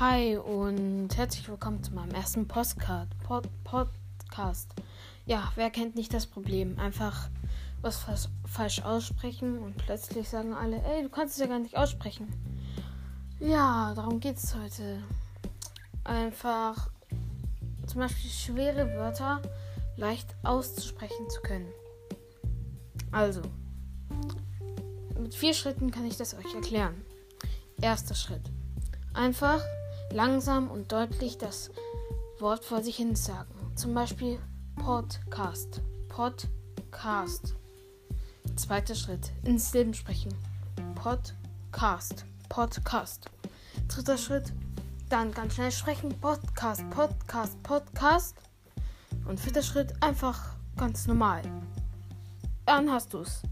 Hi und herzlich willkommen zu meinem ersten Postcard, Pod, Podcast. Ja, wer kennt nicht das Problem? Einfach was falsch aussprechen und plötzlich sagen alle, ey, du kannst es ja gar nicht aussprechen. Ja, darum geht es heute. Einfach zum Beispiel schwere Wörter leicht auszusprechen zu können. Also, mit vier Schritten kann ich das euch erklären. Erster Schritt. Einfach langsam und deutlich das Wort vor sich hin sagen. Zum Beispiel Podcast. Podcast. Zweiter Schritt. Ins Leben sprechen. Podcast. Podcast. Dritter Schritt. Dann ganz schnell sprechen. Podcast. Podcast. Podcast. Und vierter Schritt. Einfach ganz normal. Dann hast du's.